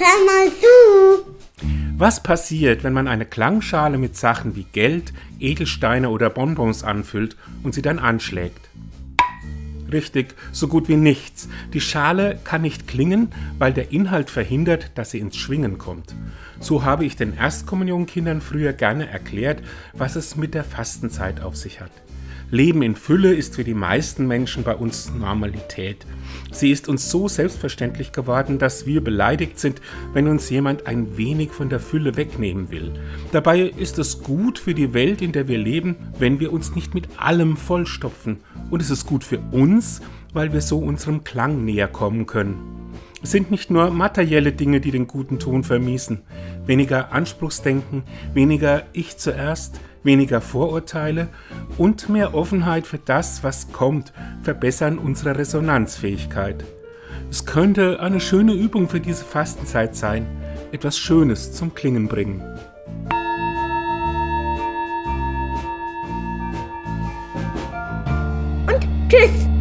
hör mal zu. Was passiert, wenn man eine Klangschale mit Sachen wie Geld, Edelsteine oder Bonbons anfüllt und sie dann anschlägt? Richtig, so gut wie nichts. Die Schale kann nicht klingen, weil der Inhalt verhindert, dass sie ins Schwingen kommt. So habe ich den Erstkommunionkindern früher gerne erklärt, was es mit der Fastenzeit auf sich hat. Leben in Fülle ist für die meisten Menschen bei uns Normalität. Sie ist uns so selbstverständlich geworden, dass wir beleidigt sind, wenn uns jemand ein wenig von der Fülle wegnehmen will. Dabei ist es gut für die Welt, in der wir leben, wenn wir uns nicht mit allem vollstopfen. Und es ist gut für uns, weil wir so unserem Klang näher kommen können. Es sind nicht nur materielle Dinge, die den guten Ton vermiesen. Weniger Anspruchsdenken, weniger Ich zuerst, weniger Vorurteile und mehr Offenheit für das, was kommt, verbessern unsere Resonanzfähigkeit. Es könnte eine schöne Übung für diese Fastenzeit sein, etwas Schönes zum Klingen bringen. Und tschüss.